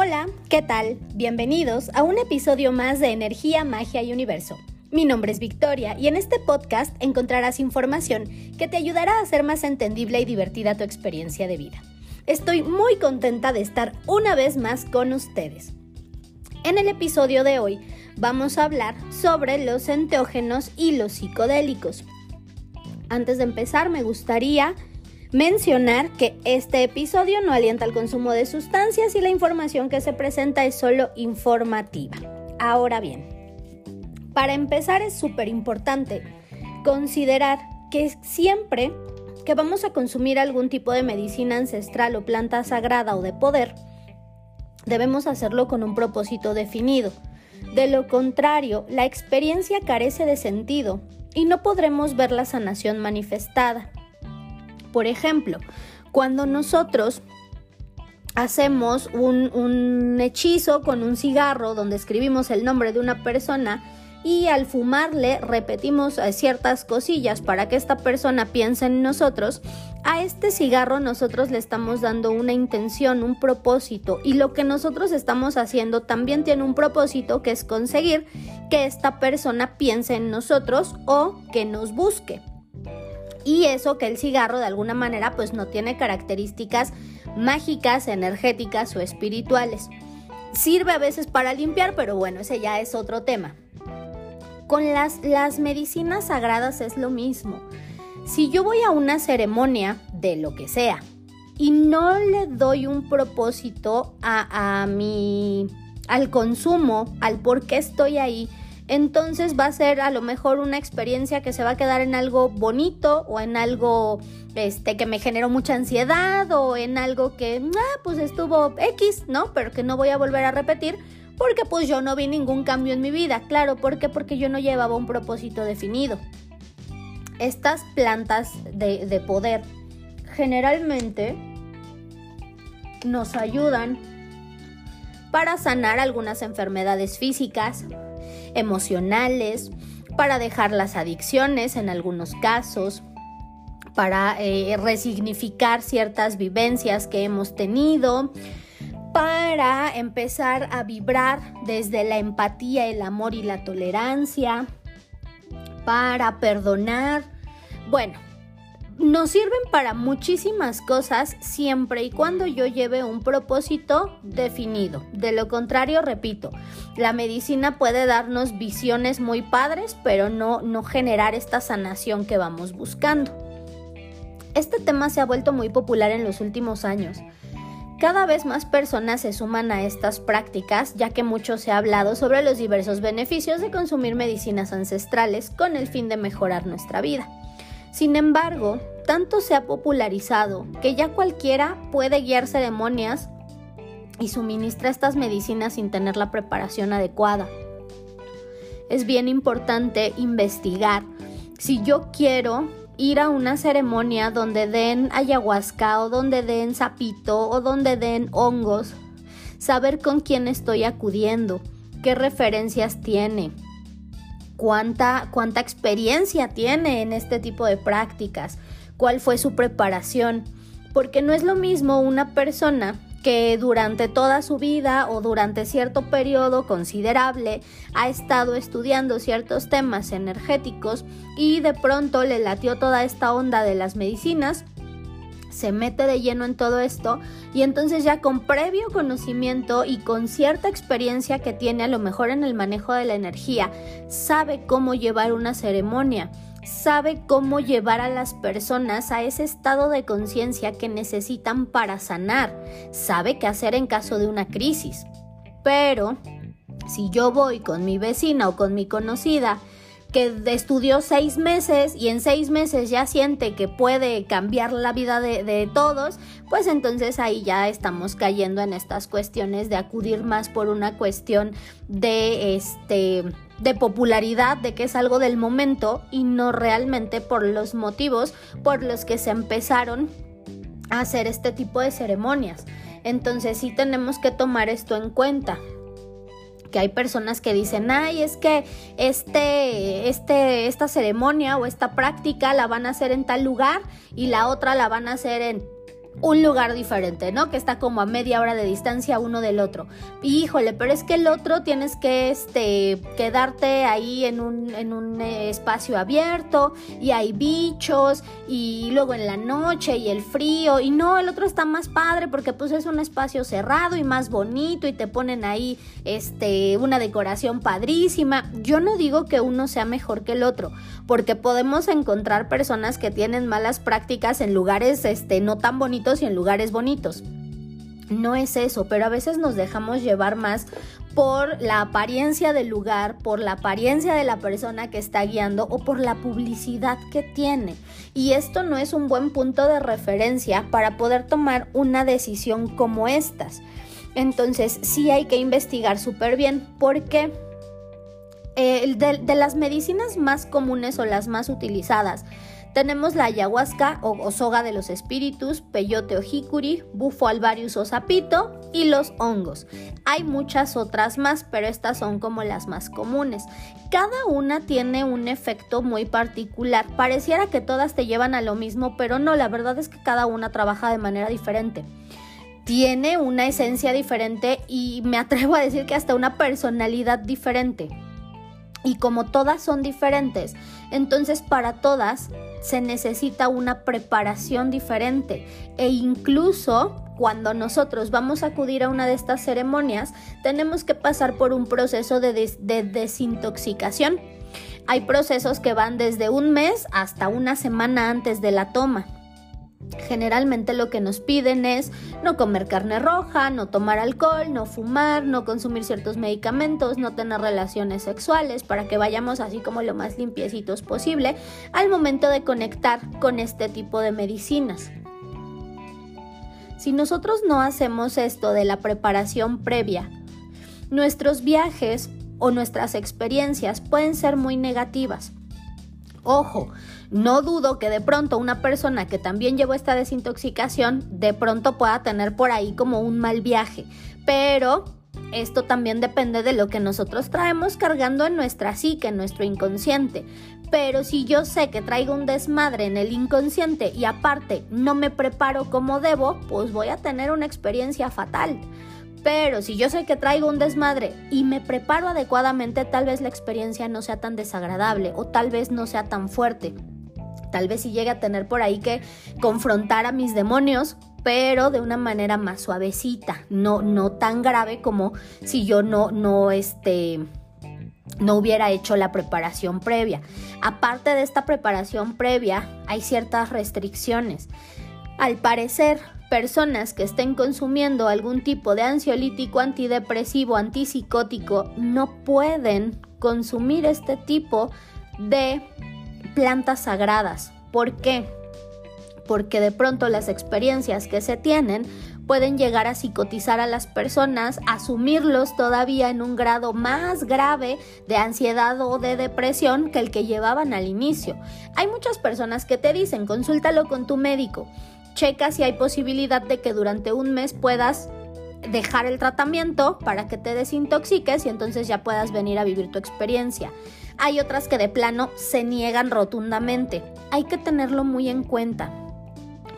Hola, ¿qué tal? Bienvenidos a un episodio más de Energía, Magia y Universo. Mi nombre es Victoria y en este podcast encontrarás información que te ayudará a hacer más entendible y divertida tu experiencia de vida. Estoy muy contenta de estar una vez más con ustedes. En el episodio de hoy vamos a hablar sobre los enteógenos y los psicodélicos. Antes de empezar me gustaría Mencionar que este episodio no alienta al consumo de sustancias y la información que se presenta es solo informativa. Ahora bien, para empezar es súper importante considerar que siempre que vamos a consumir algún tipo de medicina ancestral o planta sagrada o de poder, debemos hacerlo con un propósito definido. De lo contrario, la experiencia carece de sentido y no podremos ver la sanación manifestada. Por ejemplo, cuando nosotros hacemos un, hechizo con un cigarro donde escribimos el nombre de una persona y al fumarle repetimos eh, ciertas cosillas para que esta persona piense en nosotros, a este cigarro nosotros le estamos dando una intención, un propósito. Y lo que nosotros estamos haciendo también tiene un propósito que es conseguir que esta persona piense en nosotros o que nos busque y eso que el cigarro de alguna manera pues no tiene características mágicas, energéticas o espirituales. Sirve a veces para limpiar, pero bueno, ese ya es otro tema. Con las, las medicinas sagradas es lo mismo. Si yo voy a una ceremonia de lo que sea y no le doy un propósito a, a mi, al consumo, al por qué estoy ahí, entonces va a ser a lo mejor una experiencia que se va a quedar en algo bonito o en algo este que me generó mucha ansiedad o en algo que ah, pues estuvo X, ¿no? Pero que no voy a volver a repetir porque pues yo no vi ningún cambio en mi vida. Claro, ¿por qué? Porque yo no llevaba un propósito definido. Estas plantas de, de poder generalmente nos ayudan para sanar algunas enfermedades físicas, emocionales, para dejar las adicciones en algunos casos, para eh, resignificar ciertas vivencias que hemos tenido, para empezar a vibrar desde la empatía, el amor y la tolerancia, para perdonar. Bueno, nos sirven para muchísimas cosas siempre y cuando yo lleve un propósito definido. De lo contrario, repito, la medicina puede darnos visiones muy padres, pero no, no generar esta sanación que vamos buscando. Este tema se ha vuelto muy popular en los últimos años. Cada vez más personas se suman a estas prácticas, ya que mucho se ha hablado sobre los diversos beneficios de consumir medicinas ancestrales con el fin de mejorar nuestra vida. Sin embargo, tanto se ha popularizado que ya cualquiera puede guiar ceremonias y suministra estas medicinas sin tener la preparación adecuada. Es bien importante investigar. Si yo quiero ir a una ceremonia donde den ayahuasca o donde den sapito o donde den hongos, saber con quién estoy acudiendo, qué referencias tiene, cuánta, cuánta experiencia tiene en este tipo de prácticas, cuál fue su preparación, porque no es lo mismo una persona que durante toda su vida o durante cierto periodo considerable ha estado estudiando ciertos temas energéticos y de pronto le latió toda esta onda de las medicinas se mete de lleno en todo esto y entonces ya con previo conocimiento y con cierta experiencia que tiene a lo mejor en el manejo de la energía, sabe cómo llevar una ceremonia, sabe cómo llevar a las personas a ese estado de conciencia que necesitan para sanar, sabe qué hacer en caso de una crisis. Pero si yo voy con mi vecina o con mi conocida, que estudió seis meses y en seis meses ya siente que puede cambiar la vida de, todos, pues entonces ahí ya estamos cayendo en estas cuestiones de acudir más por una cuestión de este de popularidad, de que es algo del momento y no realmente por los motivos por los que se empezaron a hacer este tipo de ceremonias. Entonces sí tenemos que tomar esto en cuenta que hay personas que dicen, ay, es que este, este, esta ceremonia o esta práctica la van a hacer en tal lugar y la otra la van a hacer en un lugar diferente, ¿no? Que está como a media hora de distancia uno del otro. híjole, pero es que el otro tienes que este, quedarte ahí en un, en un eh, espacio abierto y hay bichos y luego en la noche y el frío y no, el otro está más padre porque pues es un espacio cerrado y más bonito y te ponen ahí este, una decoración padrísima. Yo no digo que uno sea mejor que el otro, porque podemos encontrar personas que tienen malas prácticas en lugares este, no tan bonitos y en lugares bonitos. No es eso, pero a veces nos dejamos llevar más por la apariencia del lugar, por la apariencia de la persona que está guiando o por la publicidad que tiene. Y esto no es un buen punto de referencia para poder tomar una decisión como estas. Entonces sí hay que investigar súper bien porque eh, de las medicinas más comunes o las más utilizadas, tenemos la ayahuasca o, soga de los espíritus, peyote o jicuri, bufo alvarius o sapito y los hongos. Hay muchas otras más, pero estas son como las más comunes. Cada una tiene un efecto muy particular. Pareciera que todas te llevan a lo mismo, pero no, la verdad es que cada una trabaja de manera diferente tiene una esencia diferente y me atrevo a decir que hasta una personalidad diferente. Y como todas son diferentes, entonces para todas se necesita una preparación diferente e incluso cuando nosotros vamos a acudir a una de estas ceremonias tenemos que pasar por un proceso de, desintoxicación. Hay procesos que van desde un mes hasta una semana antes de la toma. Generalmente lo que nos piden es no comer carne roja, no tomar alcohol, no fumar, no consumir ciertos medicamentos, no tener relaciones sexuales para que vayamos así como lo más limpiecitos posible al momento de conectar con este tipo de medicinas. Si nosotros no hacemos esto de la preparación previa, nuestros viajes o nuestras experiencias pueden ser muy negativas. Ojo, no dudo que de pronto una persona que también llevó esta desintoxicación de pronto pueda tener por ahí como un mal viaje, pero esto también depende de lo que nosotros traemos cargando en nuestra psique, en nuestro inconsciente. Pero si yo sé que traigo un desmadre en el inconsciente y aparte no me preparo como debo, pues voy a tener una experiencia fatal. Pero si yo sé que traigo un desmadre y me preparo adecuadamente, tal vez la experiencia no sea tan desagradable o tal vez no sea tan fuerte. Tal vez si llegue a tener por ahí que confrontar a mis demonios, pero de una manera más suavecita, no, no tan grave como si yo no, no, este, no hubiera hecho la preparación previa. Aparte de esta preparación previa, hay ciertas restricciones. Al parecer, personas que estén consumiendo algún tipo de ansiolítico, antidepresivo, antipsicótico, no pueden consumir este tipo de plantas sagradas. ¿Por qué? Porque de pronto las experiencias que se tienen pueden llegar a psicotizar a las personas, asumirlos todavía en un grado más grave de ansiedad o de depresión que el que llevaban al inicio. Hay muchas personas que te dicen, consúltalo con tu médico, checa si hay posibilidad de que durante un mes puedas dejar el tratamiento para que te desintoxiques y entonces ya puedas venir a vivir tu experiencia. Hay otras que de plano se niegan rotundamente. Hay que tenerlo muy en cuenta.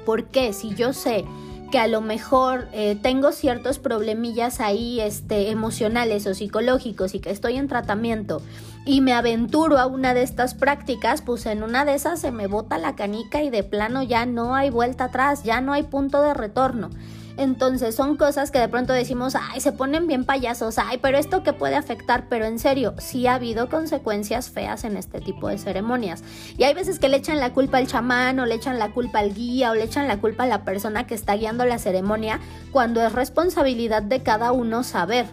Porque si yo sé que a lo mejor eh, tengo ciertos problemillas ahí este, emocionales o psicológicos y que estoy en tratamiento y me aventuro a una de estas prácticas, pues en una de esas se me bota la canica y de plano ya no hay vuelta atrás, ya no hay punto de retorno. Entonces son cosas que de pronto decimos, ay, se ponen bien payasos, ay, pero esto que puede afectar, pero en serio, sí ha habido consecuencias feas en este tipo de ceremonias. Y hay veces que le echan la culpa al chamán o le echan la culpa al guía o le echan la culpa a la persona que está guiando la ceremonia, cuando es responsabilidad de cada uno saber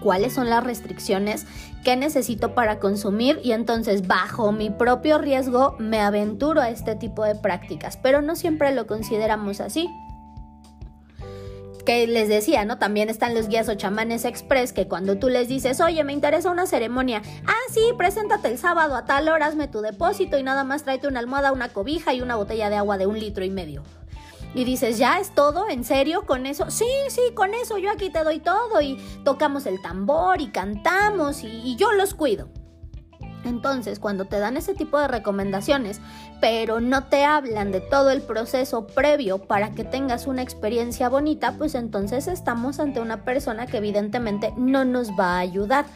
cuáles son las restricciones que necesito para consumir y entonces bajo mi propio riesgo me aventuro a este tipo de prácticas, pero no siempre lo consideramos así que les decía, ¿no? También están los guías o chamanes express que cuando tú les dices, oye, me interesa una ceremonia, ah, sí, preséntate el sábado a tal hora, hazme tu depósito y nada más tráete una almohada, una cobija y una botella de agua de un litro y medio. Y dices, ¿ya es todo? ¿En serio? ¿Con eso? Sí, sí, con eso yo aquí te doy todo y tocamos el tambor y cantamos y, yo los cuido. Entonces, cuando te dan ese tipo de recomendaciones, pero no te hablan de todo el proceso previo para que tengas una experiencia bonita, pues entonces estamos ante una persona que evidentemente no nos va a ayudar.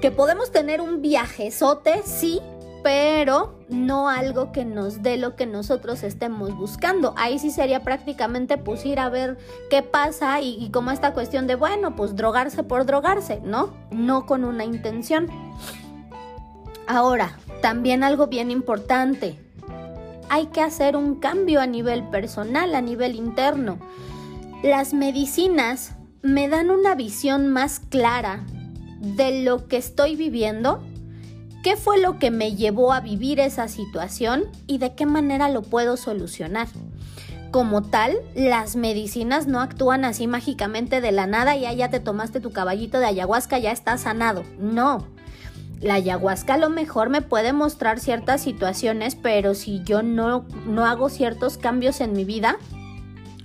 Que podemos tener un viajezote, sí, pero no algo que nos dé lo que nosotros estemos buscando. Ahí sí sería prácticamente pues ir a ver qué pasa y, y como esta cuestión de, bueno, pues drogarse por drogarse, ¿no? No con una intención. Ahora, también algo bien importante. Hay que hacer un cambio a nivel personal, a nivel interno. Las medicinas me dan una visión más clara de lo que estoy viviendo, qué fue lo que me llevó a vivir esa situación y de qué manera lo puedo solucionar. Como tal, las medicinas no actúan así mágicamente de la nada y ya, te tomaste tu caballito de ayahuasca, ya estás sanado. No, la ayahuasca a lo mejor me puede mostrar ciertas situaciones, pero si yo no, no hago ciertos cambios en mi vida,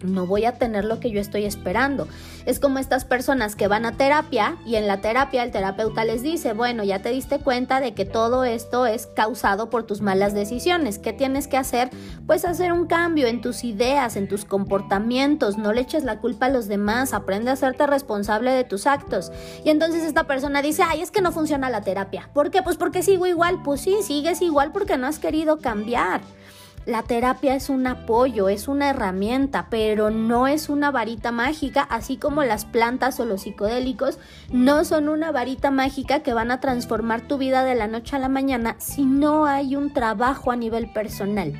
no voy a tener lo que yo estoy esperando. Es como estas personas que van a terapia y en la terapia el terapeuta les dice, bueno, ya te diste cuenta de que todo esto es causado por tus malas decisiones. ¿Qué tienes que hacer? Pues hacer un cambio en tus ideas, en tus comportamientos. No le eches la culpa a los demás. Aprende a hacerte responsable de tus actos. Y entonces esta persona dice, ay, es que no funciona la terapia. ¿Por qué? Pues porque sigo igual. Pues sí, sigues igual porque no has querido cambiar. La terapia es un apoyo, es una herramienta, pero no es una varita mágica, así como las plantas o los psicodélicos no son una varita mágica que van a transformar tu vida de la noche a la mañana si no hay un trabajo a nivel personal.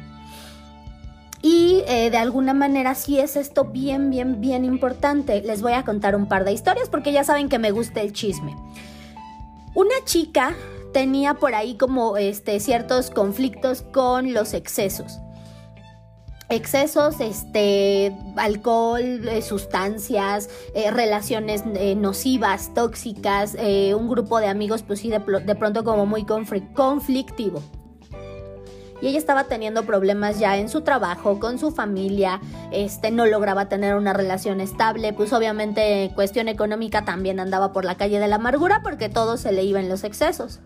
Y eh, de alguna manera sí es esto bien, bien, bien importante. Les voy a contar un par de historias porque ya saben que me gusta el chisme. Una chica tenía por ahí como este, ciertos conflictos con los excesos. Excesos, este, alcohol, eh, sustancias, eh, relaciones eh, nocivas, tóxicas, un grupo de amigos, pues sí, de, de pronto como muy conflictivo y ella estaba teniendo problemas ya en su trabajo, con su familia, este no lograba tener una relación estable, pues obviamente cuestión económica también andaba por la calle de la amargura porque todo se le iba en los excesos.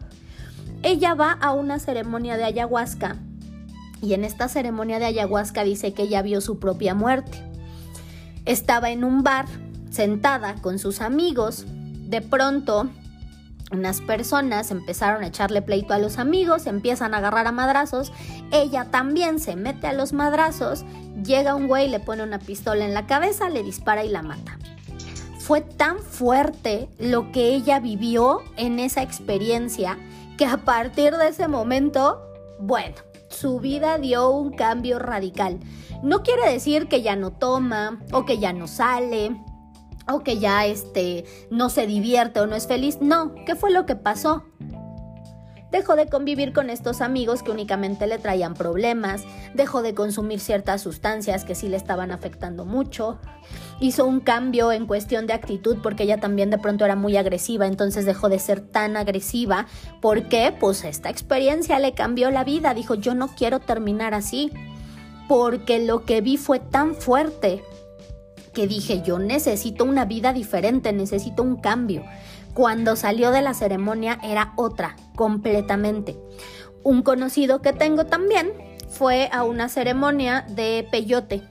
Ella va a una ceremonia de ayahuasca y en esta ceremonia de ayahuasca dice que ella vio su propia muerte. Estaba en un bar sentada con sus amigos, de pronto unas personas empezaron a echarle pleito a los amigos, empiezan a agarrar a madrazos, ella también se mete a los madrazos, llega un güey, le pone una pistola en la cabeza, le dispara y la mata. Fue tan fuerte lo que ella vivió en esa experiencia que a partir de ese momento, bueno, su vida dio un cambio radical. No quiere decir que ya no toma o que ya no sale o que ya este no se divierte o no es feliz. No, ¿qué fue lo que pasó? Dejó de convivir con estos amigos que únicamente le traían problemas, dejó de consumir ciertas sustancias que sí le estaban afectando mucho, hizo un cambio en cuestión de actitud porque ella también de pronto era muy agresiva, entonces dejó de ser tan agresiva. ¿Por qué? Pues esta experiencia le cambió la vida, dijo yo no quiero terminar así, porque lo que vi fue tan fuerte que dije, yo necesito una vida diferente, necesito un cambio. Cuando salió de la ceremonia era otra, completamente. Un conocido que tengo también fue a una ceremonia de peyote.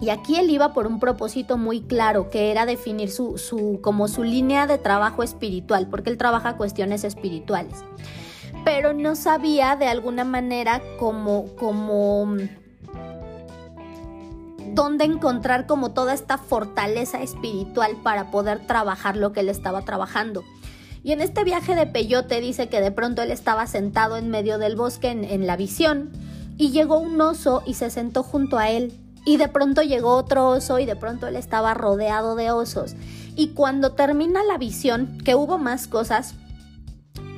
Y aquí él iba por un propósito muy claro, que era definir su, su, como su línea de trabajo espiritual, porque él trabaja cuestiones espirituales. Pero no sabía de alguna manera cómo, dónde encontrar como toda esta fortaleza espiritual para poder trabajar lo que él estaba trabajando. Y en este viaje de Peyote dice que de pronto él estaba sentado en medio del bosque en, en la visión y llegó un oso y se sentó junto a él. Y de pronto llegó otro oso y de pronto él estaba rodeado de osos. Y cuando termina la visión, que hubo más cosas,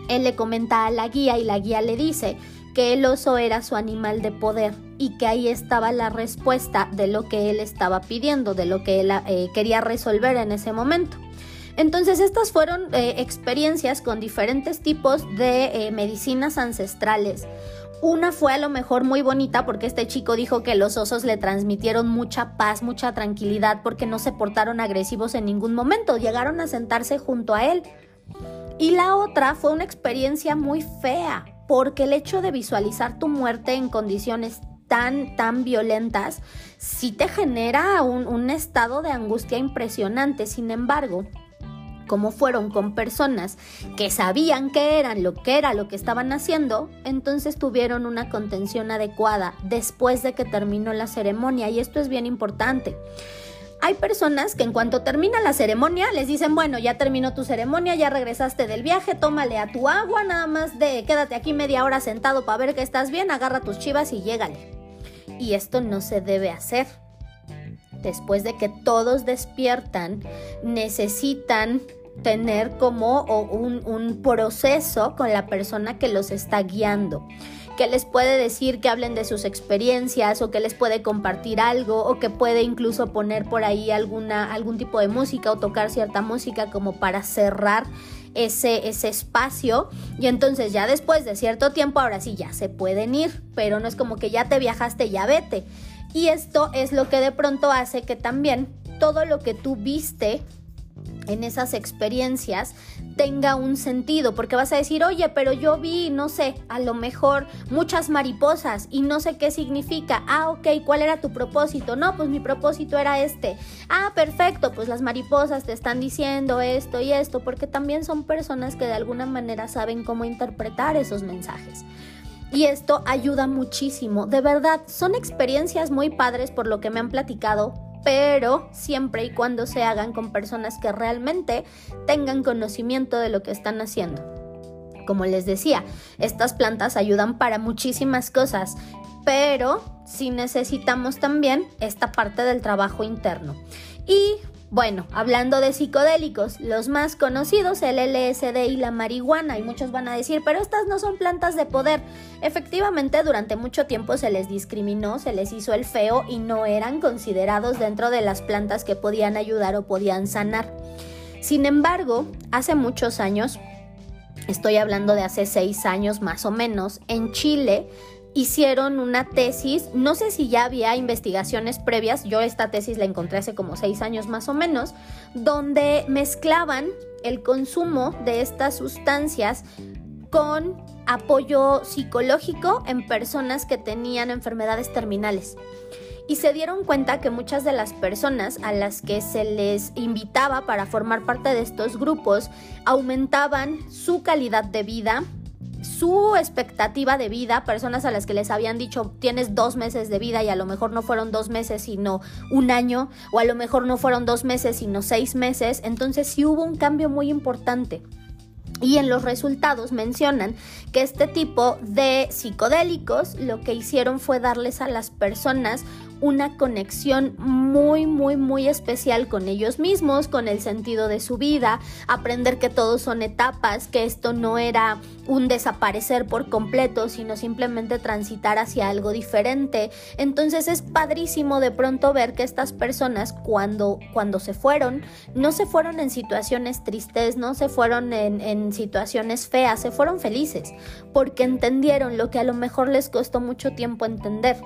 él le comenta a la guía y la guía le dice, que el oso era su animal de poder y que ahí estaba la respuesta de lo que él estaba pidiendo, de lo que él eh, quería resolver en ese momento. Entonces estas fueron eh, experiencias con diferentes tipos de eh, medicinas ancestrales. Una fue a lo mejor muy bonita porque este chico dijo que los osos le transmitieron mucha paz, mucha tranquilidad porque no se portaron agresivos en ningún momento, llegaron a sentarse junto a él Y la otra fue una experiencia muy fea, porque el hecho de visualizar tu muerte en condiciones tan, tan violentas, sí te genera un, un estado de angustia impresionante. Sin embargo, como fueron con personas que sabían qué eran, lo que era lo que estaban haciendo, entonces tuvieron una contención adecuada después de que terminó la ceremonia y esto es bien importante. Hay personas que en cuanto termina la ceremonia les dicen, bueno, ya terminó tu ceremonia, ya regresaste del viaje, tómale a tu agua, nada más de quédate aquí media hora sentado para ver que estás bien, agarra tus chivas y llégale. Y esto no se debe hacer. Después de que todos despiertan, necesitan tener como un, proceso con la persona que los está guiando que les puede decir que hablen de sus experiencias o que les puede compartir algo o que puede incluso poner por ahí alguna, algún tipo de música o tocar cierta música como para cerrar ese, ese espacio y entonces ya después de cierto tiempo ahora sí ya se pueden ir, pero no es como que ya te viajaste, ya vete. Y esto es lo que de pronto hace que también todo lo que tú viste en esas experiencias tenga un sentido, porque vas a decir, oye, pero yo vi, no sé, a lo mejor muchas mariposas y no sé qué significa. Ah, ok, ¿cuál era tu propósito? No, pues mi propósito era este. Ah, perfecto, pues las mariposas te están diciendo esto y esto, porque también son personas que de alguna manera saben cómo interpretar esos mensajes. Y esto ayuda muchísimo. De verdad, son experiencias muy padres por lo que me han platicado, pero siempre y cuando se hagan con personas que realmente tengan conocimiento de lo que están haciendo. Como les decía, estas plantas ayudan para muchísimas cosas, pero sí necesitamos también esta parte del trabajo interno. Y bueno, hablando de psicodélicos, los más conocidos, el LSD y la marihuana, y muchos van a decir, pero estas no son plantas de poder. Efectivamente, durante mucho tiempo se les discriminó, se les hizo el feo y no eran considerados dentro de las plantas que podían ayudar o podían sanar. Sin embargo, hace muchos años, estoy hablando de hace seis años más o menos, en Chile hicieron una tesis, no sé si ya había investigaciones previas, yo esta tesis la encontré hace como seis años más o menos, donde mezclaban el consumo de estas sustancias con apoyo psicológico en personas que tenían enfermedades terminales. Y se dieron cuenta que muchas de las personas a las que se les invitaba para formar parte de estos grupos aumentaban su calidad de vida, su expectativa de vida, personas a las que les habían dicho tienes dos meses de vida y a lo mejor no fueron dos meses sino un año o a lo mejor no fueron dos meses sino seis meses, entonces sí hubo un cambio muy importante. Y en los resultados mencionan que este tipo de psicodélicos lo que hicieron fue darles a las personas una conexión muy, muy, muy especial con ellos mismos, con el sentido de su vida, aprender que todos son etapas, que esto no era un desaparecer por completo, sino simplemente transitar hacia algo diferente. Entonces es padrísimo de pronto ver que estas personas cuando, cuando se fueron, no se fueron en situaciones tristes, no se fueron en, en situaciones feas, se fueron felices, porque entendieron lo que a lo mejor les costó mucho tiempo entender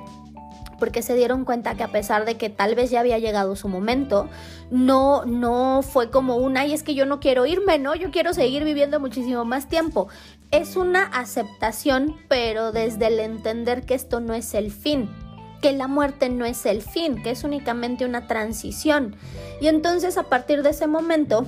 porque se dieron cuenta que a pesar de que tal vez ya había llegado su momento, no, no fue como una, y es que yo no quiero irme, ¿no? Yo quiero seguir viviendo muchísimo más tiempo. Es una aceptación, pero desde el entender que esto no es el fin que la muerte no es el fin, que es únicamente una transición. Y entonces a partir de ese momento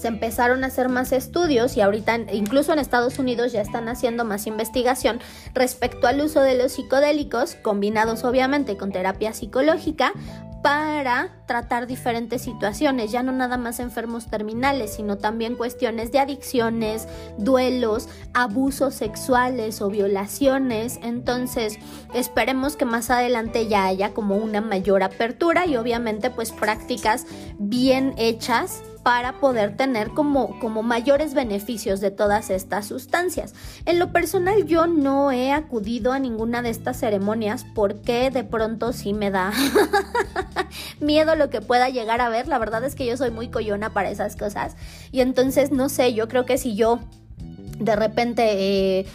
se empezaron a hacer más estudios y ahorita incluso en Estados Unidos ya están haciendo más investigación respecto al uso de los psicodélicos combinados obviamente con terapia psicológica para tratar diferentes situaciones, ya no nada más enfermos terminales, sino también cuestiones de adicciones, duelos, abusos sexuales o violaciones. Entonces, esperemos que más adelante ya haya como una mayor apertura y obviamente pues prácticas bien hechas para poder tener como, como mayores beneficios de todas estas sustancias. En lo personal yo no he acudido a ninguna de estas ceremonias porque de pronto sí me da miedo lo que pueda llegar a ver. La verdad es que yo soy muy coyona para esas cosas y entonces no sé, yo creo que si yo de repente eh,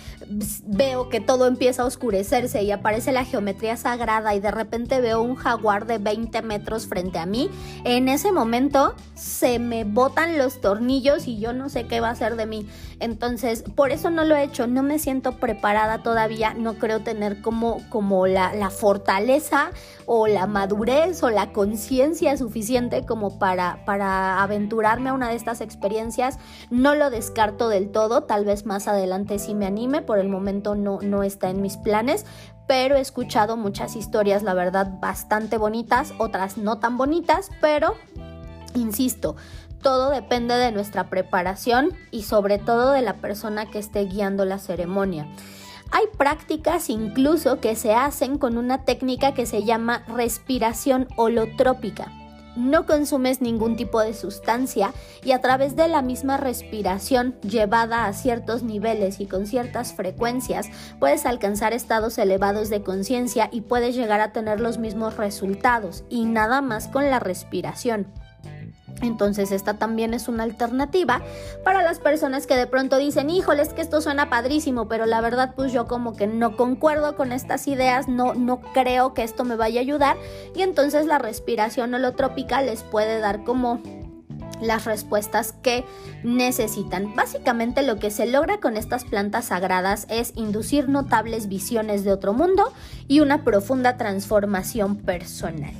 veo que todo empieza a oscurecerse y aparece la geometría sagrada y de repente veo un jaguar de 20 metros frente a mí, en ese momento se me botan los tornillos y yo no sé qué va a hacer de mí. Entonces, por eso no lo he hecho, no me siento preparada todavía, no creo tener como, como la, la fortaleza o la madurez o la conciencia suficiente como para, para aventurarme a una de estas experiencias. No lo descarto del todo, tal vez más adelante sí me anime, por el momento no, no está en mis planes, pero he escuchado muchas historias, la verdad, bastante bonitas, otras no tan bonitas, pero insisto, todo depende de nuestra preparación y sobre todo de la persona que esté guiando la ceremonia. Hay prácticas incluso que se hacen con una técnica que se llama respiración holotrópica. No consumes ningún tipo de sustancia y a través de la misma respiración llevada a ciertos niveles y con ciertas frecuencias puedes alcanzar estados elevados de conciencia y puedes llegar a tener los mismos resultados y nada más con la respiración. Entonces esta también es una alternativa para las personas que de pronto dicen, híjole, es que esto suena padrísimo, pero la verdad pues yo como que no concuerdo con estas ideas, no, no creo que esto me vaya a ayudar y entonces la respiración holotrópica les puede dar como las respuestas que necesitan. Básicamente lo que se logra con estas plantas sagradas es inducir notables visiones de otro mundo y una profunda transformación personal.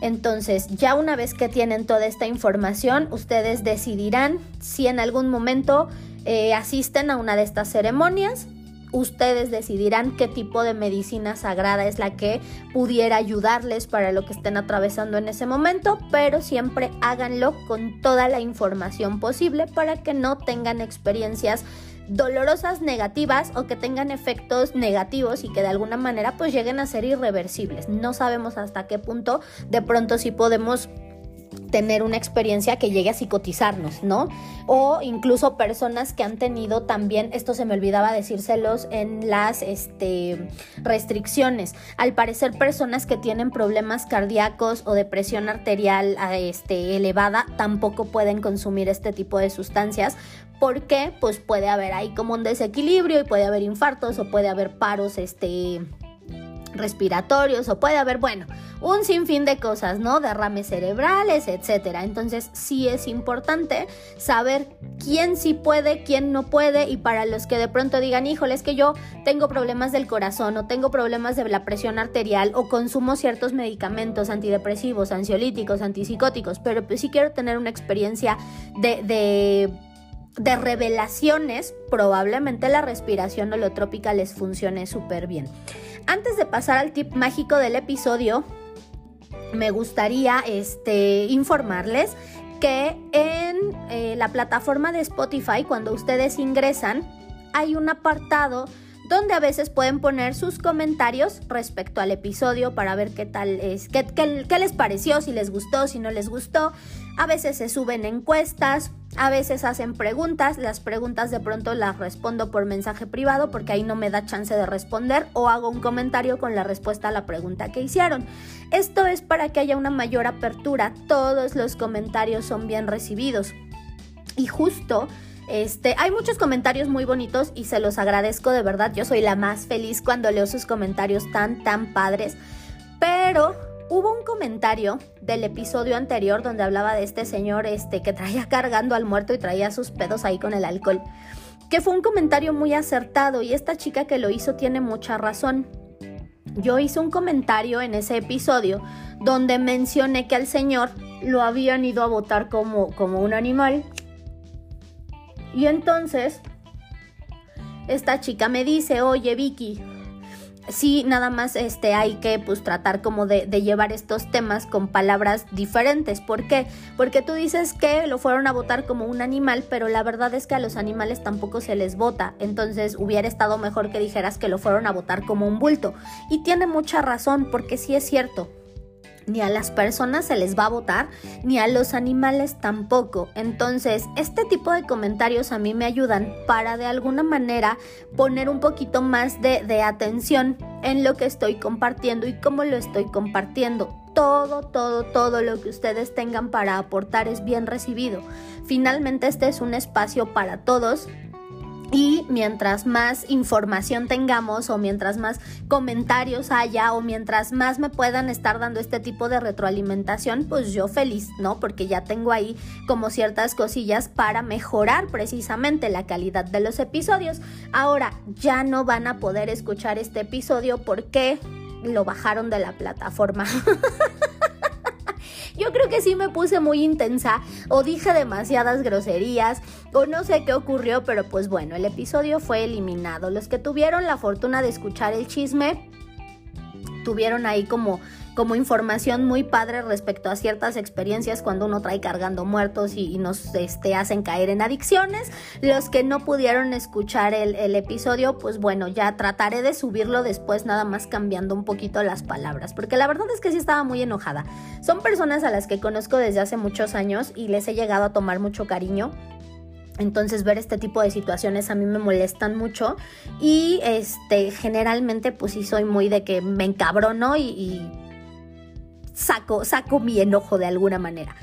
Entonces, ya una vez que tienen toda esta información, ustedes decidirán si en algún momento eh, asisten a una de estas ceremonias. Ustedes decidirán qué tipo de medicina sagrada es la que pudiera ayudarles para lo que estén atravesando en ese momento, pero siempre háganlo con toda la información posible para que no tengan experiencias dolorosas negativas o que tengan efectos negativos y que de alguna manera pues lleguen a ser irreversibles. No sabemos hasta qué punto de pronto si podemos tener una experiencia que llegue a psicotizarnos, ¿no? O incluso personas que han tenido también, esto se me olvidaba decírselos en las este, restricciones, al parecer personas que tienen problemas cardíacos o depresión arterial este, elevada tampoco pueden consumir este tipo de sustancias porque pues puede haber ahí como un desequilibrio y puede haber infartos o puede haber paros este respiratorios o puede haber, bueno, un sinfín de cosas, ¿no? Derrames cerebrales, etcétera. Entonces, sí es importante saber quién sí puede, quién no puede y para los que de pronto digan, híjole, es que yo tengo problemas del corazón o tengo problemas de la presión arterial o consumo ciertos medicamentos antidepresivos, ansiolíticos, antipsicóticos, pero pues sí quiero tener una experiencia de, de de revelaciones, probablemente la respiración holotrópica les funcione súper bien. Antes de pasar al tip mágico del episodio, me gustaría este, informarles que en eh, la plataforma de Spotify, cuando ustedes ingresan, hay un apartado donde a veces pueden poner sus comentarios respecto al episodio para ver qué tal es, qué, qué les pareció, si les gustó, si no les gustó. A veces se suben encuestas, a veces hacen preguntas, las preguntas de pronto las respondo por mensaje privado porque ahí no me da chance de responder o hago un comentario con la respuesta a la pregunta que hicieron. Esto es para que haya una mayor apertura, todos los comentarios son bien recibidos. Y justo este, hay muchos comentarios muy bonitos y se los agradezco de verdad. Yo soy la más feliz cuando leo sus comentarios tan tan padres. Pero Hubo un comentario del episodio anterior donde hablaba de este señor este, que traía cargando al muerto y traía sus pedos ahí con el alcohol, que fue un comentario muy acertado y esta chica que lo hizo tiene mucha razón. Yo hice un comentario en ese episodio donde mencioné que al señor lo habían ido a votar como, como un animal. Y entonces, esta chica me dice, oye Vicky, sí nada más este hay que pues tratar como de, de, llevar estos temas con palabras diferentes. ¿Por qué? Porque tú dices que lo fueron a votar como un animal, pero la verdad es que a los animales tampoco se les vota. Entonces hubiera estado mejor que dijeras que lo fueron a votar como un bulto. Y tiene mucha razón, porque sí es cierto ni a las personas se les va a votar, ni a los animales tampoco. Entonces, este tipo de comentarios a mí me ayudan para de alguna manera poner un poquito más de, de atención en lo que estoy compartiendo y cómo lo estoy compartiendo. Todo, todo, todo lo que ustedes tengan para aportar es bien recibido. Finalmente este es un espacio para todos Y mientras más información tengamos o mientras más comentarios haya o mientras más me puedan estar dando este tipo de retroalimentación, pues yo feliz, ¿no? Porque ya tengo ahí como ciertas cosillas para mejorar precisamente la calidad de los episodios. Ahora ya no van a poder escuchar este episodio porque lo bajaron de la plataforma. Yo creo que sí me puse muy intensa o dije demasiadas groserías o no sé qué ocurrió, pero pues bueno, el episodio fue eliminado. Los que tuvieron la fortuna de escuchar el chisme tuvieron ahí como como información muy padre respecto a ciertas experiencias cuando uno trae cargando muertos y, nos este, hacen caer en adicciones. Los que no pudieron escuchar el, episodio, pues bueno, ya trataré de subirlo después nada más cambiando un poquito las palabras, porque la verdad es que sí estaba muy enojada. Son personas a las que conozco desde hace muchos años y les he llegado a tomar mucho cariño. Entonces ver este tipo de situaciones a mí me molestan mucho y este generalmente pues sí soy muy de que me encabrono y, y saco, saco mi enojo de alguna manera.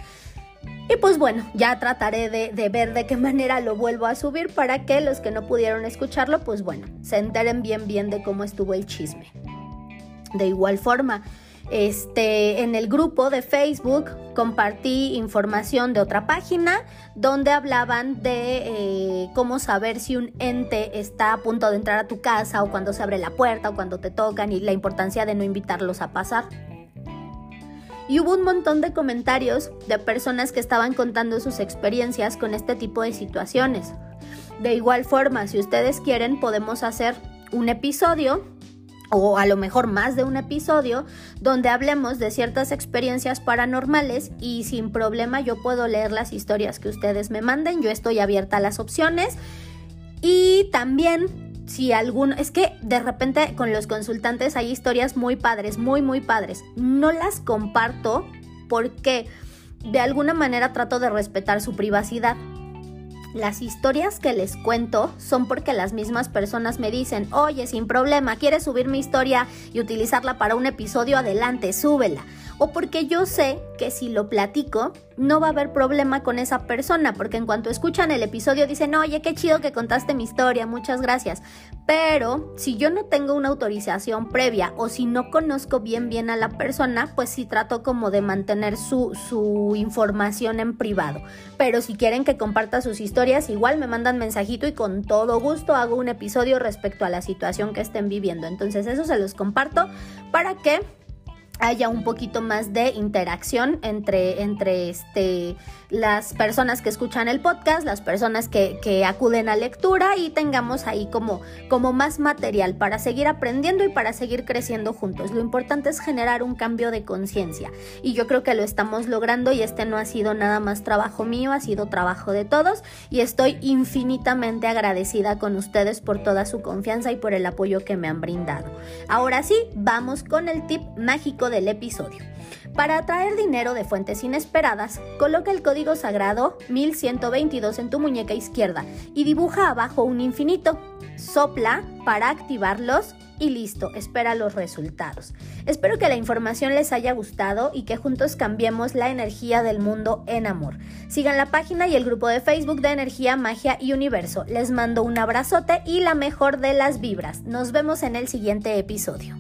Y pues bueno, ya trataré de, ver de qué manera lo vuelvo a subir para que los que no pudieron escucharlo, pues bueno, se enteren bien bien de cómo estuvo el chisme. De igual forma, este, en el grupo de Facebook compartí información de otra página donde hablaban de eh, cómo saber si un ente está a punto de entrar a tu casa o cuando se abre la puerta o cuando te tocan y la importancia de no invitarlos a pasar y hubo un montón de comentarios de personas que estaban contando sus experiencias con este tipo de situaciones. De igual forma, si ustedes quieren, podemos hacer un episodio o a lo mejor más de un episodio donde hablemos de ciertas experiencias paranormales y sin problema yo puedo leer las historias que ustedes me manden, yo estoy abierta a las opciones y también si alguno, es que de repente con los consultantes hay historias muy padres, muy, muy padres. No las comparto porque de alguna manera trato de respetar su privacidad. Las historias que les cuento son porque las mismas personas me dicen, oye, sin problema, ¿quieres subir mi historia y utilizarla para un episodio? Adelante, súbela o porque yo sé que si lo platico no va a haber problema con esa persona, porque en cuanto escuchan el episodio dicen, oye, qué chido que contaste mi historia, muchas gracias. Pero si yo no tengo una autorización previa o si no conozco bien bien a la persona, pues sí trato como de mantener su, su información en privado. Pero si quieren que comparta sus historias, igual me mandan mensajito y con todo gusto hago un episodio respecto a la situación que estén viviendo. Entonces eso se los comparto para que haya un poquito más de interacción entre, entre este, las personas que escuchan el podcast, las personas que, acuden a lectura y tengamos ahí como, como más material para seguir aprendiendo y para seguir creciendo juntos. Lo importante es generar un cambio de conciencia y yo creo que lo estamos logrando y este no ha sido nada más trabajo mío, ha sido trabajo de todos y estoy infinitamente agradecida con ustedes por toda su confianza y por el apoyo que me han brindado. Ahora sí, vamos con el tip mágico del episodio. Para atraer dinero de fuentes inesperadas, coloca el código sagrado 1122 en tu muñeca izquierda y dibuja abajo un infinito. Sopla para activarlos y listo, espera los resultados. Espero que la información les haya gustado y que juntos cambiemos la energía del mundo en amor. Sigan la página y el grupo de Facebook de Energía, Magia y Universo. Les mando un abrazote y la mejor de las vibras. Nos vemos en el siguiente episodio.